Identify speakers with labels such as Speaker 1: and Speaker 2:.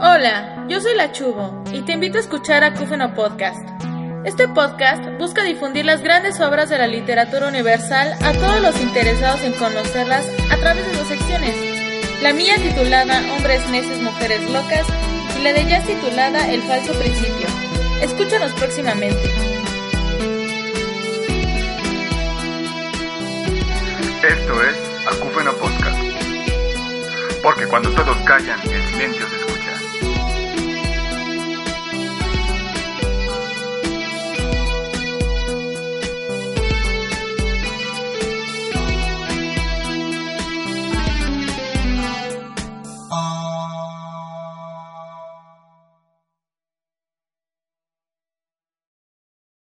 Speaker 1: Hola, yo soy la Chubo y te invito a escuchar Acúfeno Podcast. Este podcast busca difundir las grandes obras de la literatura universal a todos los interesados en conocerlas a través de dos secciones. La mía titulada Hombres Neces, Mujeres Locas y la de Jazz titulada El Falso Principio. Escúchanos próximamente.
Speaker 2: Esto es Acúfeno Podcast. Porque cuando todos callan, el silencio se